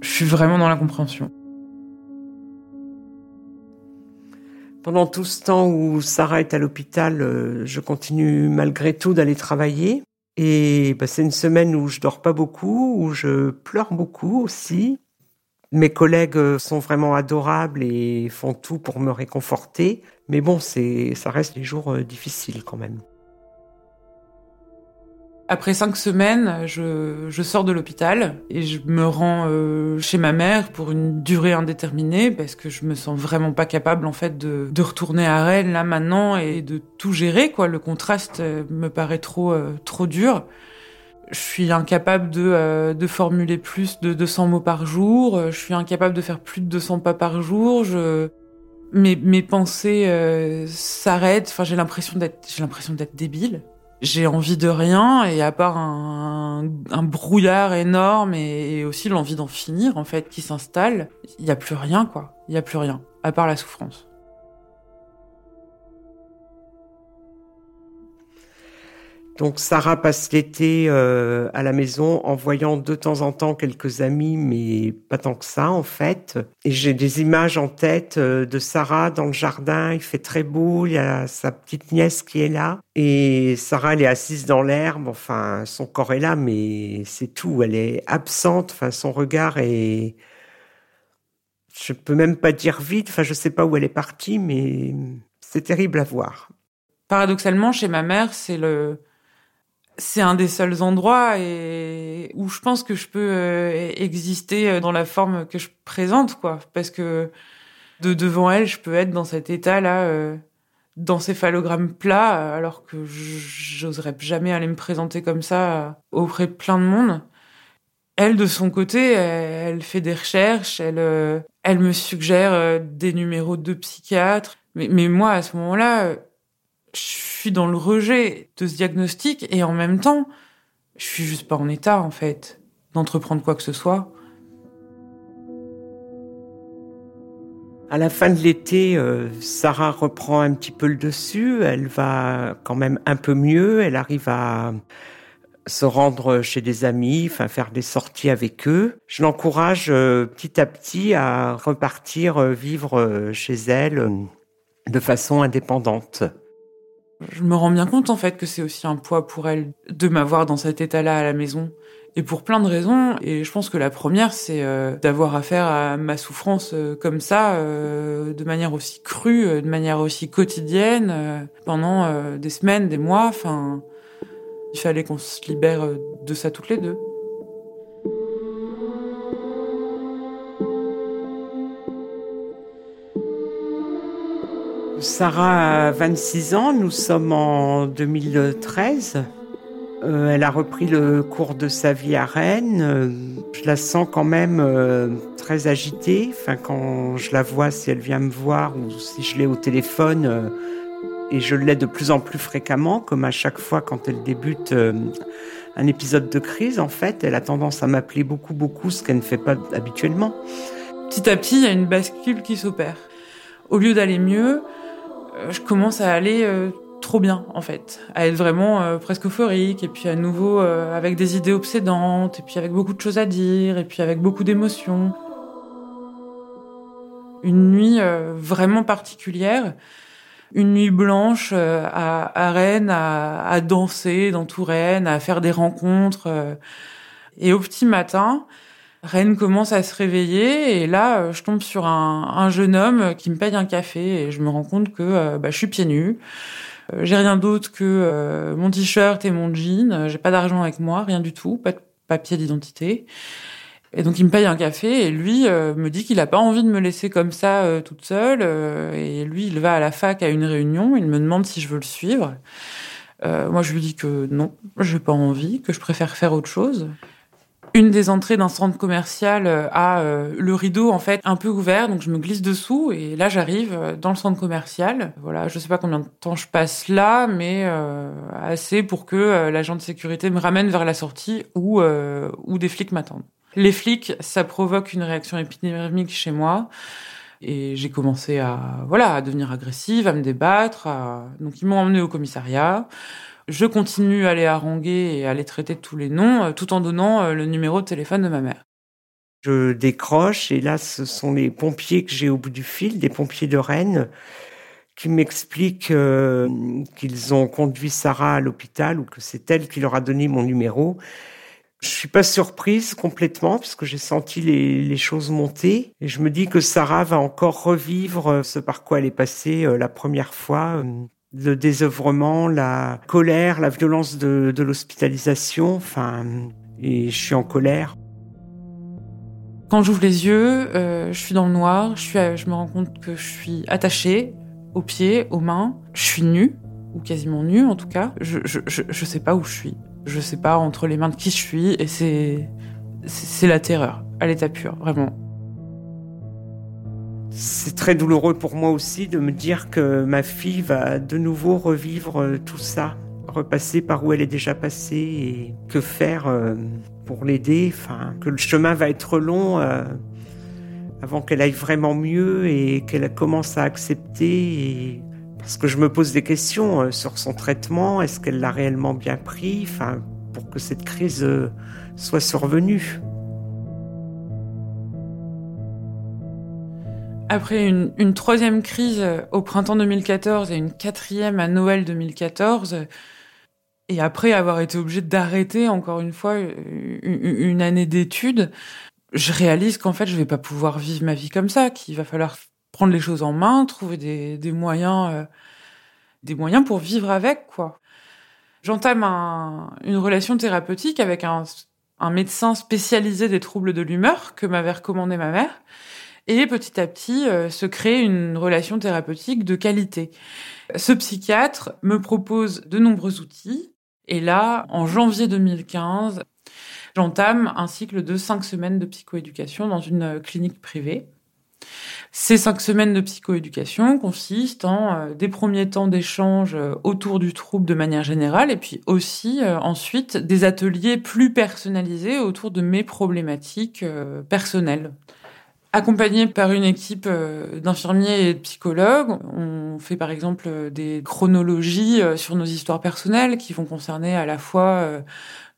suis vraiment dans l'incompréhension. Pendant tout ce temps où Sarah est à l'hôpital, euh, je continue malgré tout d'aller travailler. Et bah, c'est une semaine où je dors pas beaucoup, où je pleure beaucoup aussi. Mes collègues euh, sont vraiment adorables et font tout pour me réconforter. Mais bon, c'est, ça reste des jours euh, difficiles quand même. Après cinq semaines, je, sors de l'hôpital et je me rends euh, chez ma mère pour une durée indéterminée parce que je me sens vraiment pas capable en fait de, retourner à Rennes là maintenant et de tout gérer quoi. Le contraste euh, me paraît trop euh, trop dur. Je suis incapable de, de formuler plus de 200 mots par jour. Je suis incapable de faire plus de 200 pas par jour. Mes, mes pensées s'arrêtent. Enfin, j'ai l'impression d'être j'ai l'impression d'être débile j'ai envie de rien et à part un, brouillard énorme et, aussi l'envie d'en finir en fait qui s'installe, il y a plus rien quoi. Il y a plus rien à part la souffrance. Donc Sarah passe l'été euh, à la maison en voyant de temps en temps quelques amis, mais pas tant que ça en fait. Et j'ai des images en tête euh, de Sarah dans le jardin, il fait très beau, il y a sa petite nièce qui est là. Et Sarah, elle est assise dans l'herbe, enfin son corps est là, mais c'est tout, elle est absente, enfin son regard est... Je peux même pas dire vite, enfin je sais pas où elle est partie, mais c'est terrible à voir. Paradoxalement, chez ma mère, c'est le c'est un des seuls endroits où je pense que je peux euh, exister euh, dans la forme que je présente quoi. Parce que de devant elle je peux être dans cet état là euh, d'encéphalogramme plat alors que j'oserais jamais aller me présenter comme ça auprès de plein de monde. Elle de son côté elle, fait des recherches elle elle me suggère des numéros de psychiatre mais, mais moi à ce moment-là je suis dans le rejet de ce diagnostic et en même temps, je suis juste pas en état, en fait, d'entreprendre quoi que ce soit. À la fin de l'été, euh, Sarah reprend un petit peu le dessus. Elle va quand même un peu mieux. Elle arrive à se rendre chez des amis, enfin faire des sorties avec eux. Je l'encourage euh, petit à petit à repartir euh, vivre chez elle de façon indépendante je me rends bien compte en fait que c'est aussi un poids pour elle de m'avoir dans cet état-là à la maison. Et pour plein de raisons. Et je pense que la première, c'est euh, d'avoir affaire à ma souffrance euh, comme ça, euh, de manière aussi crue, de manière aussi quotidienne, pendant des semaines, des mois. Enfin, il fallait qu'on se libère de ça toutes les deux. Sarah a 26 ans, nous sommes en 2013. Euh, elle a repris le cours de sa vie à Rennes. Euh, je la sens quand même euh, très agitée. Enfin, quand je la vois, si elle vient me voir ou si je l'ai au téléphone, et je l'ai de plus en plus fréquemment, comme à chaque fois quand elle débute un épisode de crise, en fait, elle a tendance à m'appeler beaucoup, beaucoup, ce qu'elle ne fait pas habituellement. Petit à petit, il y a une bascule qui s'opère. Au lieu d'aller mieux, je commence à aller euh, trop bien en fait, à être vraiment euh, presque euphorique et puis à nouveau avec des idées obsédantes et puis avec beaucoup de choses à dire et puis avec beaucoup d'émotions. Une nuit vraiment particulière, une nuit blanche à, à, Rennes, à, à, danser dans tout Rennes, à faire des rencontres. et au petit matin, Rennes commence à se réveiller et là, euh, je tombe sur un, un, jeune homme qui me paye un café et je me rends compte que euh, bah, je suis pieds nus. Euh, j'ai rien d'autre que mon t-shirt et mon jean. J'ai pas d'argent avec moi, rien du tout, pas de papier d'identité. Et donc il me paye un café et lui me dit qu'il a pas envie de me laisser comme ça toute seule. et lui, il va à la fac à une réunion. Il me demande si je veux le suivre. moi, je lui dis que non, j'ai pas envie, que je préfère faire autre chose une des entrées d'un centre commercial euh, a euh, le rideau en fait un peu ouvert, donc je me glisse dessous et là j'arrive euh, dans le centre commercial. Voilà, je sais pas combien de temps je passe là, mais assez pour que l'agent de sécurité me ramène vers la sortie où où des flics m'attendent. Les flics, ça provoque une réaction épidémique chez moi. Et j'ai commencé à voilà à devenir agressive, à me débattre. Donc ils m'ont emmené au commissariat. Je continue à les haranguer et à les traiter tous les noms, euh, tout en donnant euh, le numéro de téléphone de ma mère. Je décroche et là, ce sont les pompiers que j'ai au bout du fil, des pompiers de Rennes. qui m'explique euh, qu'ils ont conduit Sarah à l'hôpital ou que c'est elle qui leur a donné mon numéro. Je suis pas surprise complètement puisque j'ai senti les, choses monter et je me dis que Sarah va encore revivre ce par quoi elle est passée la première fois, le désœuvrement, la colère, la violence de, l'hospitalisation. Enfin, et je suis en colère. Quand j'ouvre les yeux, euh, je suis dans le noir, je, suis, je me rends compte que je suis attachée aux pieds, aux mains, je suis nue, ou quasiment nue en tout cas. Je, je, je, je sais pas où je suis. Je sais pas entre les mains de qui je suis, et c'est, c'est la terreur, à l'état pur, vraiment. C'est très douloureux pour moi aussi de me dire que ma fille va de nouveau revivre euh, tout ça, repasser par où elle est déjà passée et que faire euh, pour l'aider, enfin, que le chemin va être long euh, avant qu'elle aille vraiment mieux et qu'elle commence à accepter. Parce que je me pose des questions sur son traitement, est-ce qu'elle l'a réellement bien pris, enfin, pour que cette crise soit survenue. Après une, troisième crise au printemps 2014 et une quatrième à Noël 2014, et après avoir été obligée d'arrêter encore une fois une année d'études, je réalise qu'en fait je vais pas pouvoir vivre ma vie comme ça, qu'il va falloir prendre les choses en main, trouver des, moyens, euh, des moyens pour vivre avec quoi. J'entame un, une relation thérapeutique avec un médecin spécialisé des troubles de l'humeur que m'avait recommandé ma mère. Et petit à petit, euh, se crée une relation thérapeutique de qualité. Ce psychiatre me propose de nombreux outils et là, en janvier 2015, j'entame un cycle de cinq semaines de psychoéducation dans une clinique privée. Ces cinq semaines de psychoéducation consistent en euh, des premiers temps d'échange euh, autour du trouble de manière générale et puis aussi euh, ensuite des ateliers plus personnalisés autour de mes problématiques personnelles. Accompagné par une équipe euh, d'infirmiers et de psychologues, on fait par exemple euh, des chronologies euh, sur nos histoires personnelles qui vont concerner à la fois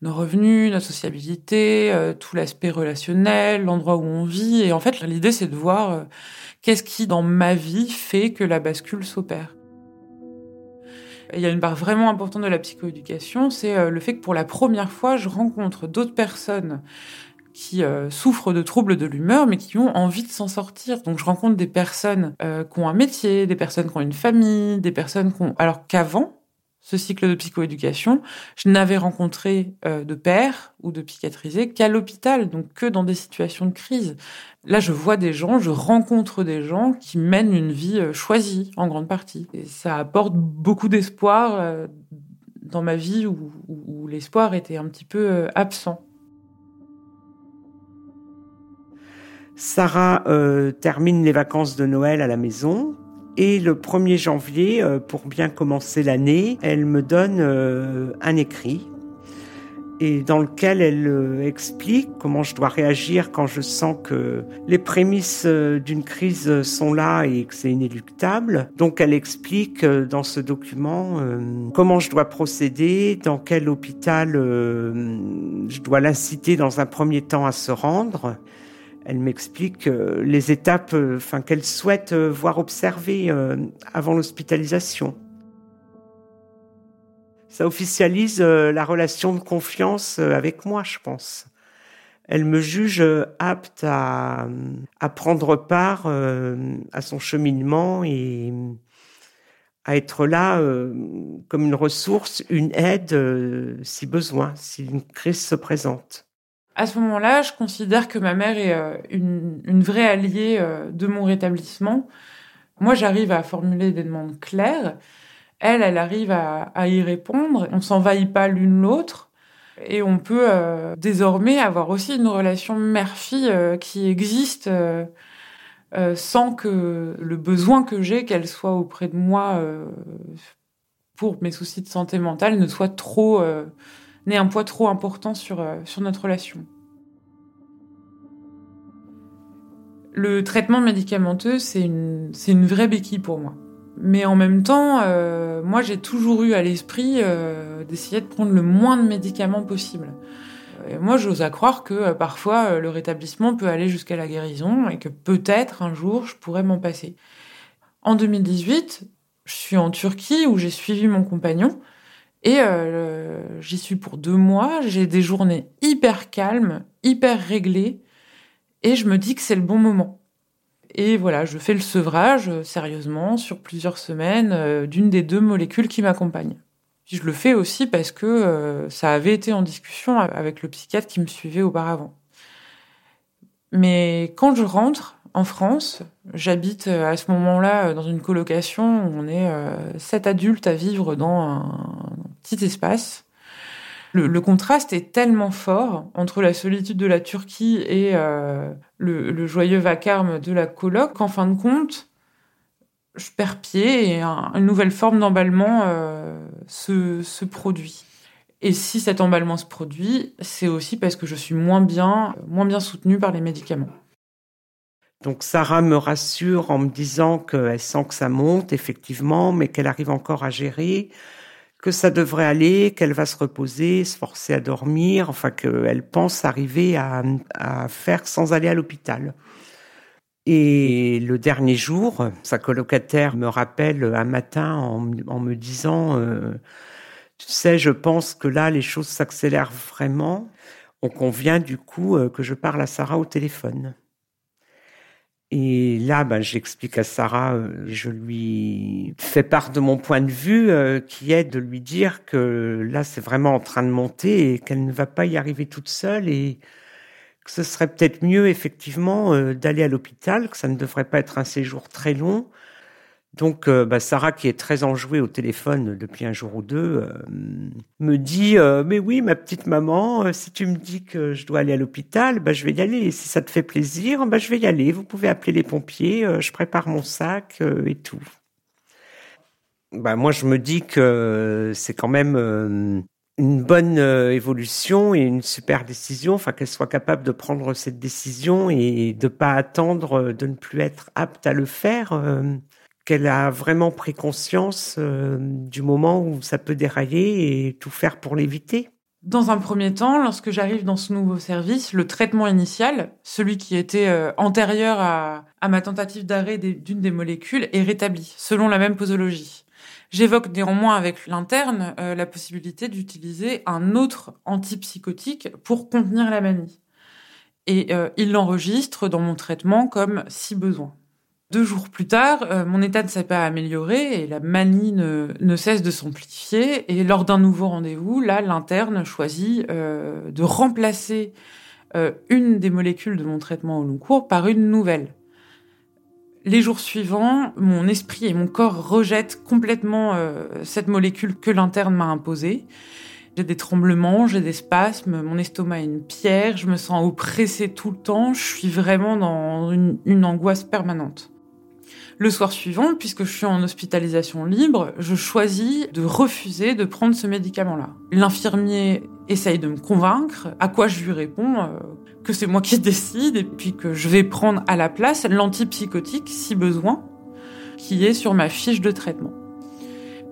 nos revenus, notre sociabilité, tout l'aspect relationnel, l'endroit où on vit. Et en fait, l'idée, c'est de voir qu'est-ce qui, dans ma vie, fait que la bascule s'opère. Il y a une part vraiment importante de la psychoéducation, c'est le fait que pour la première fois, je rencontre d'autres personnes qui euh, souffrent de troubles de l'humeur, mais qui ont envie de s'en sortir. Donc je rencontre des personnes euh, qui ont un métier, des personnes qui ont une famille, des personnes qui ont... Alors qu'avant, ce cycle de psychoéducation, je n'avais rencontré euh, de pères ou de psychiatrisés qu'à l'hôpital, donc que dans des situations de crise. Là, je vois des gens, je rencontre des gens qui mènent une vie choisie en grande partie. Et ça apporte beaucoup d'espoir dans ma vie où, où l'espoir était un petit peu absent. Sarah euh, termine les vacances de Noël à la maison. Et le 1er janvier, euh, pour bien commencer l'année, elle me donne euh, un écrit et dans lequel elle explique comment je dois réagir quand je sens que les prémices d'une crise sont là et que c'est inéluctable. Donc elle explique dans ce document comment je dois procéder, dans quel hôpital je dois l'inciter dans un premier temps à se rendre elle m'explique euh, les étapes euh, qu'elle souhaite euh, voir observées avant l'hospitalisation. Ça officialise la relation de confiance avec moi, je pense. Elle me juge apte à prendre part à son cheminement et à être là comme une ressource, une aide si besoin, si une crise se présente. À ce moment-là, je considère que ma mère est euh, une, une vraie alliée euh, de mon rétablissement. Moi, j'arrive à formuler des demandes claires. Elle, elle arrive à, y répondre. On s'envahit pas l'une l'autre. Et on peut euh, désormais avoir aussi une relation mère-fille qui existe sans que le besoin que j'ai qu'elle soit auprès de moi pour mes soucis de santé mentale ne soit trop n'ait un poids trop important sur, euh, sur notre relation. Le traitement médicamenteux, c'est une, c'est une vraie béquille pour moi. Mais en même temps, euh, moi, j'ai toujours eu à l'esprit euh, d'essayer de prendre le moins de médicaments possible. Moi, j'ose à croire que parfois, le rétablissement peut aller jusqu'à la guérison et que peut-être un jour, je pourrais m'en passer. En 2018, Je suis en Turquie où j'ai suivi mon compagnon et euh, j'y suis pour deux mois. J'ai des journées hyper calmes, hyper réglées et je me dis que c'est le bon moment. Et voilà, je fais le sevrage euh, sérieusement sur plusieurs semaines euh, d'une des deux molécules qui m'accompagne. Je le fais aussi parce que ça avait été en discussion avec le psychiatre qui me suivait auparavant. Mais quand je rentre en France, j'habite à ce moment-là dans une colocation où on est sept adultes à vivre dans un petit espace. Le, contraste est tellement fort entre la solitude de la Turquie et le, joyeux vacarme de la coloc qu'en fin de compte, je perds pied et une nouvelle forme d'emballement se, se produit. Et si cet emballement se produit, c'est aussi parce que je suis moins bien, moins bien soutenue par les médicaments. Donc Sarah me rassure en me disant qu'elle sent que ça monte effectivement, mais qu'elle arrive encore à gérer, que ça devrait aller, qu'elle va se reposer, se forcer à dormir, enfin qu'elle pense arriver à, faire sans aller à l'hôpital. Et le dernier jour, sa colocataire me rappelle un matin en, me disant euh, tu sais, je pense que là, les choses s'accélèrent vraiment. On convient du coup euh, que je parle à Sarah au téléphone. Et là, ben, j'explique à Sarah, euh, je lui fais part de mon point de vue, euh, qui est de lui dire que là, c'est vraiment en train de monter et qu'elle ne va pas y arriver toute seule et que ce serait peut-être mieux, effectivement, d'aller à l'hôpital, que ça ne devrait pas être un séjour très long, donc, euh, bah, Sarah, qui est très enjouée au téléphone depuis un jour ou deux, euh, me dit euh, Mais oui, ma petite maman, si tu me dis que je dois aller à l'hôpital, bah, je vais y aller. Et si ça te fait plaisir, bah, je vais y aller. Vous pouvez appeler les pompiers, je prépare mon sac et tout. Bah, moi, je me dis que c'est quand même une bonne évolution et une super décision, enfin qu'elle soit capable de prendre cette décision et de pas attendre de ne plus être apte à le faire qu'elle a vraiment pris conscience euh, du moment où ça peut dérailler et tout faire pour l'éviter. Dans un premier temps, lorsque j'arrive dans ce nouveau service, le traitement initial, celui qui était euh, antérieur à, ma tentative d'arrêt d'une des molécules, est rétabli, selon la même posologie. J'évoque néanmoins avec l'interne euh, la possibilité d'utiliser un autre antipsychotique pour contenir la manie. Et il l'enregistre dans mon traitement comme si besoin. Deux jours plus tard, euh, mon état ne s'est pas amélioré et la manie ne, cesse de s'amplifier. Et lors d'un nouveau rendez-vous, là, l'interne choisit euh, de remplacer euh, une des molécules de mon traitement au long cours par une nouvelle. Les jours suivants, mon esprit et mon corps rejettent complètement cette molécule que l'interne m'a imposée. J'ai des tremblements, j'ai des spasmes, mon estomac est une pierre, je me sens oppressée tout le temps, je suis vraiment dans une angoisse permanente. Le soir suivant, puisque je suis en hospitalisation libre, je choisis de refuser de prendre ce médicament-là. L'infirmier essaye de me convaincre, à quoi je lui réponds euh, que c'est moi qui décide et puis que je vais prendre à la place l'antipsychotique si besoin, qui est sur ma fiche de traitement.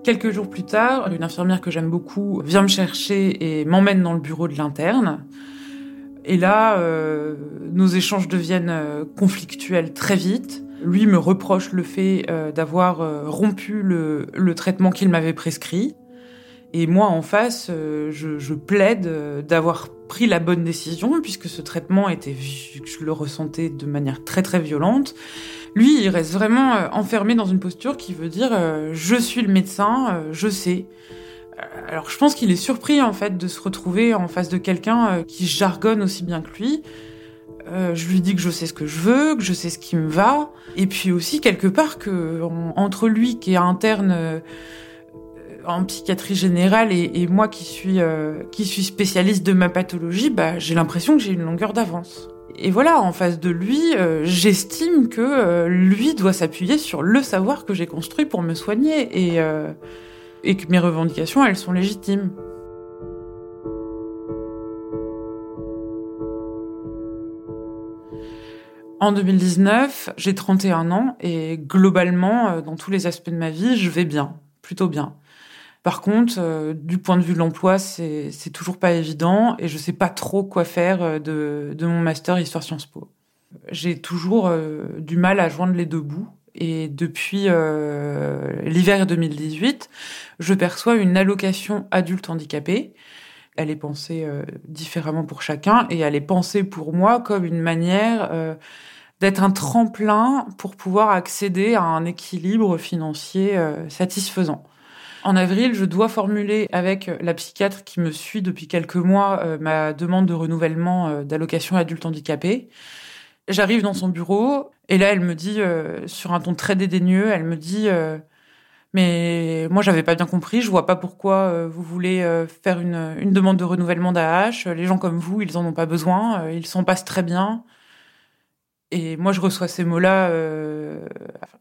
Quelques jours plus tard, une infirmière que j'aime beaucoup vient me chercher et m'emmène dans le bureau de l'interne. Et là, euh, nos échanges deviennent euh, conflictuels très vite. Lui me reproche le fait euh, d'avoir euh, rompu le, traitement qu'il m'avait prescrit. Et moi, en face, euh, je, plaide d'avoir pris la bonne décision, puisque ce traitement était, je le ressentais de manière très très violente. Lui, il reste vraiment enfermé dans une posture qui veut dire je suis le médecin, je sais. Alors je pense qu'il est surpris en fait de se retrouver en face de quelqu'un qui jargonne aussi bien que lui. Euh, je lui dis que je sais ce que je veux, que je sais ce qui me va, et puis aussi quelque part que entre lui qui est interne euh, en psychiatrie générale et, moi qui suis euh, qui suis spécialiste de ma pathologie, bah j'ai l'impression que j'ai une longueur d'avance. Et voilà, en face de lui, j'estime que lui doit s'appuyer sur le savoir que j'ai construit pour me soigner et et que mes revendications elles sont légitimes. En 2019, j'ai 31 ans et globalement, euh, dans tous les aspects de ma vie, je vais bien, plutôt bien. Par contre, euh, du point de vue de l'emploi, c'est toujours pas évident et je sais pas trop quoi faire euh, de, mon master histoire Sciences Po. J'ai toujours du mal à joindre les deux bouts Et depuis l'hiver 2018, je perçois une allocation adulte handicapé. Elle est pensée euh, différemment pour chacun et elle est pensée pour moi comme une manière euh, d'être un tremplin pour pouvoir accéder à un équilibre financier satisfaisant. En avril, je dois formuler avec la psychiatre qui me suit depuis quelques mois ma demande de renouvellement d'allocation adulte handicapé. J'arrive dans son bureau et là, elle me dit, euh, sur un ton très dédaigneux, elle me dit, euh, mais moi, j'avais pas bien compris. Je vois pas pourquoi euh, vous voulez faire une, une, demande de renouvellement d'AH. Les gens comme vous, ils en ont pas besoin. ils s'en passent très bien. Et moi, je reçois ces mots-là.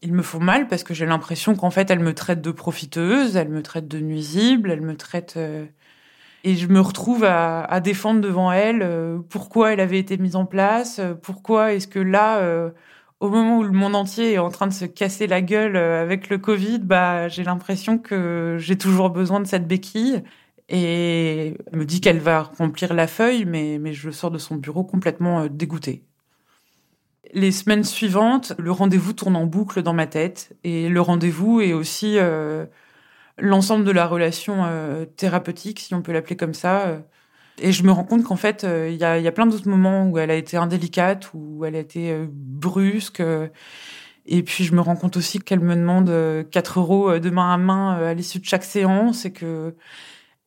ils me font mal parce que j'ai l'impression qu'en fait, elle me traite de profiteuse, elle me traite de nuisible, elle me traite et je me retrouve à, défendre devant elle euh, pourquoi elle avait été mise en place, euh, pourquoi est-ce que là, euh, au moment où le monde entier est en train de se casser la gueule avec le Covid, bah j'ai l'impression que j'ai toujours besoin de cette béquille. Et elle me dit qu'elle va remplir la feuille, mais, mais je sors de son bureau complètement dégoûtée. Les semaines suivantes, le rendez-vous tourne en boucle dans ma tête. Et le rendez-vous est aussi l'ensemble de la relation euh, thérapeutique, si on peut l'appeler comme ça. Euh. Et je me rends compte qu'en fait, euh, il y, a, plein d'autres moments où elle a été indélicate, où elle a été brusque. et puis je me rends compte aussi qu'elle me demande 4 euros de main à main à l'issue de chaque séance et que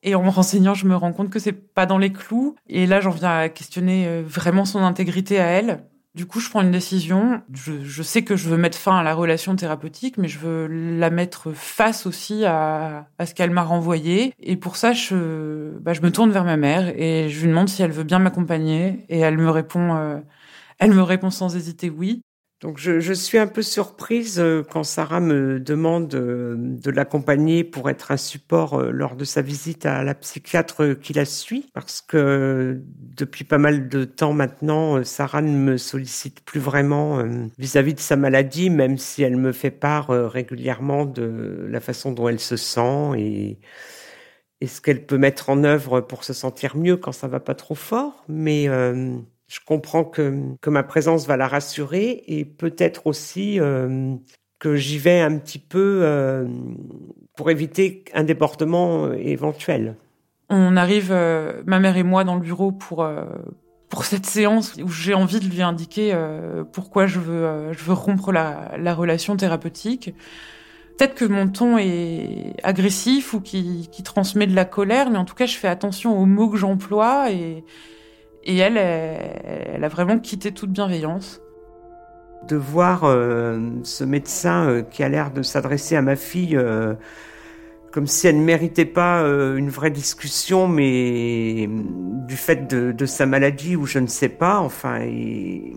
et en me renseignant, je me rends compte que c'est pas dans les clous. Et là, j'en viens à questionner vraiment son intégrité à elle. Du coup, je prends une décision. Je, sais que je veux mettre fin à la relation thérapeutique, mais je veux la mettre face aussi à, ce qu'elle m'a renvoyé. Et pour ça, je, bah, je me tourne vers ma mère et je lui demande si elle veut bien m'accompagner. Et elle me répond, euh, elle me répond sans hésiter oui. Donc je, suis un peu surprise euh, quand Sarah me demande euh, de l'accompagner pour être un support euh, lors de sa visite à la psychiatre qui la suit, parce que depuis pas mal de temps maintenant, Sarah ne me sollicite plus vraiment vis-à-vis de sa maladie, même si elle me fait part régulièrement de la façon dont elle se sent et, et ce qu'elle peut mettre en œuvre pour se sentir mieux quand ça va pas trop fort. Mais je comprends que, que ma présence va la rassurer et peut-être aussi euh, que j'y vais un petit peu euh, pour éviter un débordement euh, éventuel. On arrive, ma mère et moi, dans le bureau pour pour cette séance où j'ai envie de lui indiquer pourquoi je veux je veux rompre la, la relation thérapeutique. Peut-être que mon ton est agressif ou qui, qui transmet de la colère, mais en tout cas, je fais attention aux mots que j'emploie et et elle, elle, a vraiment quitté toute bienveillance. De voir euh, ce médecin euh, qui a l'air de s'adresser à ma fille euh, comme si elle ne méritait pas une vraie discussion, mais du fait de, sa maladie ou je ne sais pas, enfin, et,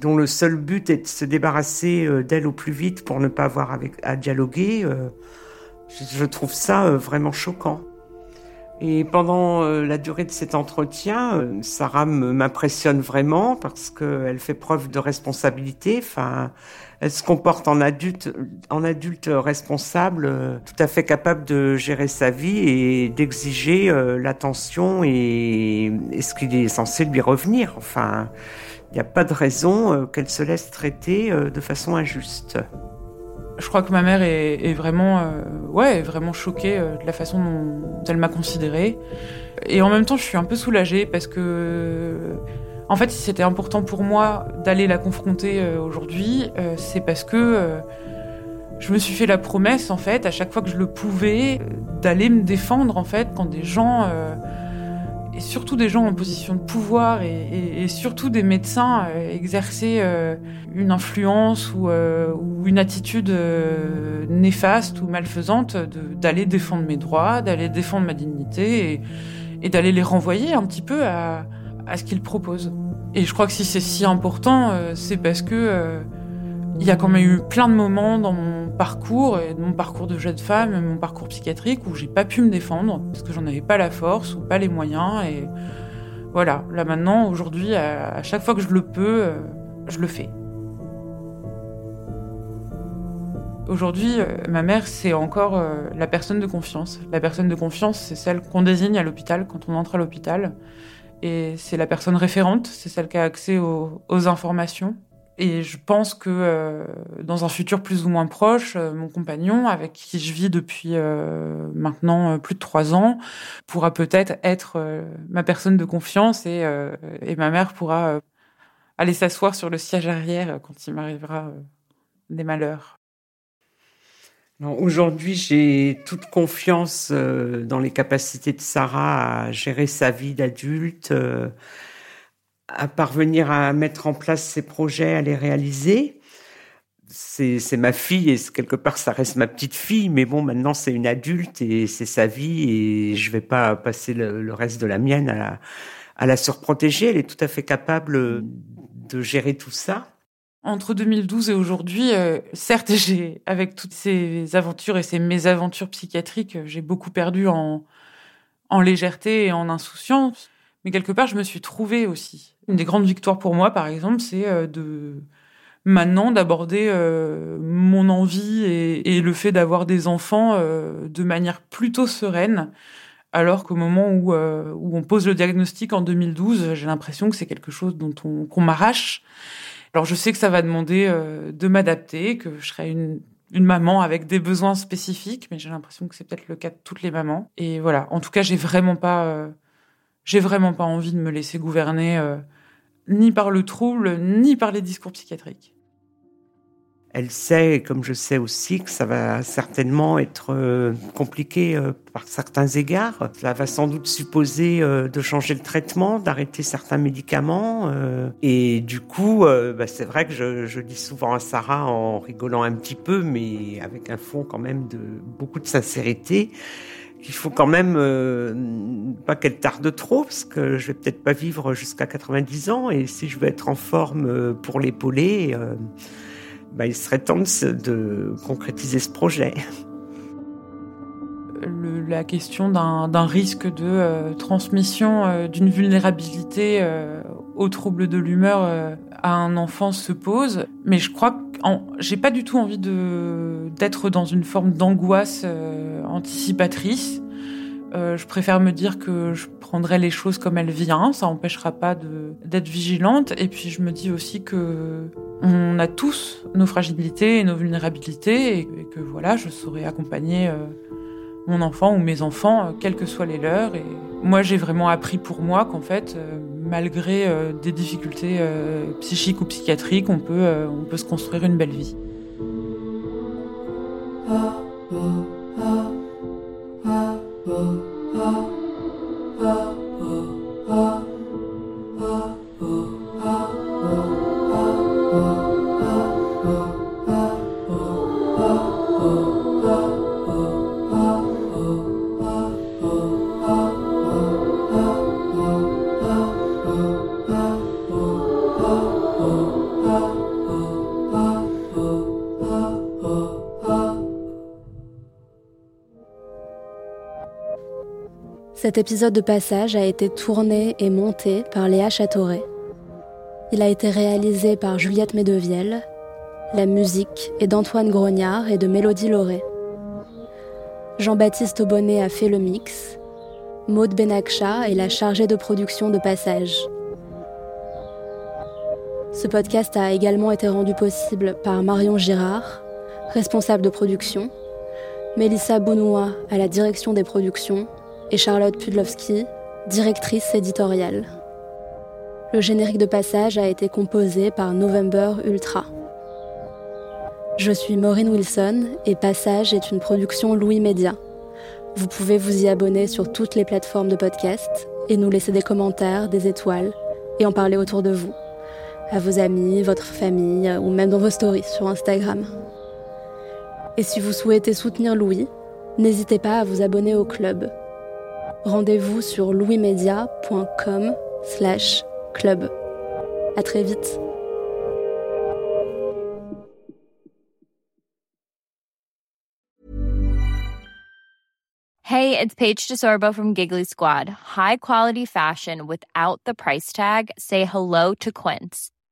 dont le seul but est de se débarrasser d'elle au plus vite pour ne pas avoir à dialoguer, je trouve ça vraiment choquant. Et pendant euh, la durée de cet entretien, euh, Sarah m'impressionne vraiment parce qu'elle fait preuve de responsabilité. Enfin, elle se comporte en adulte, en adulte responsable, euh, tout à fait capable de gérer sa vie et d'exiger l'attention et, et, ce qui est censé lui revenir. Enfin, il n'y a pas de raison qu'elle se laisse traiter de façon injuste. Je crois que ma mère est, vraiment, euh, ouais, vraiment choquée euh, de la façon dont elle m'a considérée. Et en même temps, je suis un peu soulagée parce que, en fait, si c'était important pour moi d'aller la confronter euh, aujourd'hui, c'est parce que je me suis fait la promesse, en fait, à chaque fois que je le pouvais, d'aller me défendre, en fait, quand des gens et surtout des gens en position de pouvoir et, surtout des médecins euh, exercer euh, une influence ou, euh, une attitude néfaste ou malfaisante d'aller défendre mes droits, d'aller défendre ma dignité et, d'aller les renvoyer un petit peu à, à ce qu'ils proposent. Et je crois que si c'est si important, c'est parce que il y a quand même eu plein de moments dans mon et mon parcours de jeune femme, mon parcours psychiatrique, où j'ai pas pu me défendre parce que j'en avais pas la force ou pas les moyens. Et voilà, là maintenant, aujourd'hui, à chaque fois que je le peux, euh, je le fais. Aujourd'hui, euh, ma mère, c'est encore euh, la personne de confiance. La personne de confiance, c'est celle qu'on désigne à l'hôpital quand on entre à l'hôpital. Et c'est la personne référente, c'est celle qui a accès aux informations, Et je pense que euh, dans un futur plus ou moins proche, euh, mon compagnon, avec qui je vis depuis euh, maintenant plus de trois ans, pourra peut-être être ma personne de confiance et, et ma mère pourra aller s'asseoir sur le siège arrière quand il m'arrivera des malheurs. Aujourd'hui, j'ai toute confiance dans les capacités de Sarah à gérer sa vie d'adulte à parvenir à mettre en place ces projets, à les réaliser. C'est ma fille et quelque part ça reste ma petite fille, mais bon maintenant c'est une adulte et c'est sa vie et je vais pas passer le, reste de la mienne à la, surprotéger. Elle est tout à fait capable de gérer tout ça. Entre 2012 et aujourd'hui, euh, certes, avec toutes ces aventures et ces mésaventures psychiatriques, j'ai beaucoup perdu en légèreté et en insouciance. Mais quelque part, je me suis trouvée aussi. Une des grandes victoires pour moi, par exemple, c'est euh, de maintenant d'aborder euh, mon envie et, le fait d'avoir des enfants euh, de manière plutôt sereine. Alors qu'au moment où, où on pose le diagnostic en 2012, j'ai l'impression que c'est quelque chose dont on qu'on m'arrache. Alors je sais que ça va demander de m'adapter, que je serai une, une maman avec des besoins spécifiques, mais j'ai l'impression que c'est peut-être le cas de toutes les mamans. Et voilà, en tout cas, j'ai vraiment pas j'ai vraiment pas envie de me laisser gouverner euh, ni par le trouble, ni par les discours psychiatriques. Elle sait, comme je sais aussi, que ça va certainement être euh, compliqué euh, par certains égards. Ça va sans doute supposer de changer le traitement, d'arrêter certains médicaments. et du coup, bah, c'est vrai que je, dis souvent à Sarah, en rigolant un petit peu, mais avec un fond quand même de beaucoup de sincérité, il faut quand même euh, pas qu'elle tarde trop, parce que je vais peut-être pas vivre jusqu'à 90 ans, et si je veux être en forme euh, pour l'épauler, euh, bah, il serait temps de, concrétiser ce projet. la question d'un risque de transmission d'une vulnérabilité aux troubles de l'humeur à un enfant se pose, mais je crois que j'ai pas du tout envie de d'être dans une forme d'angoisse euh, anticipatrice. Euh, je préfère me dire que je prendrai les choses comme elles viennent, ça empêchera pas d'être vigilante. Et puis je me dis aussi que on a tous nos fragilités et nos vulnérabilités, et, que voilà, je saurais accompagner euh, mon enfant ou mes enfants, quelles que soient les leurs. Et moi, j'ai vraiment appris pour moi qu'en fait, malgré euh, des difficultés euh, psychiques ou psychiatriques, euh, on peut se construire une belle vie. Cet épisode de passage a été tourné et monté par Léa Châteauret. Il a été réalisé par Juliette Medevielle. La musique est d'Antoine Grognard et de Mélodie Lauré. Jean-Baptiste Aubonnet a fait le mix. Maude Benakcha est la chargée de production de passage. Ce podcast a également été rendu possible par Marion Girard, responsable de production, Mélissa Bounoua à la direction des productions et Charlotte Pudlowski, directrice éditoriale. Le générique de passage a été composé par November Ultra. Je suis Maureen Wilson et Passage est une production Louis Média. Vous pouvez vous y abonner sur toutes les plateformes de podcast et nous laisser des commentaires, des étoiles et en parler autour de vous, à vos amis, votre famille ou même dans vos stories sur Instagram. Et si vous souhaitez soutenir Louis, n'hésitez pas à vous abonner au club rendez-vous sur louismedia.com slash club. À très vite. Hey, it's Paige DeSorbo from Giggly Squad. High quality fashion without the price tag. Say hello to Quince.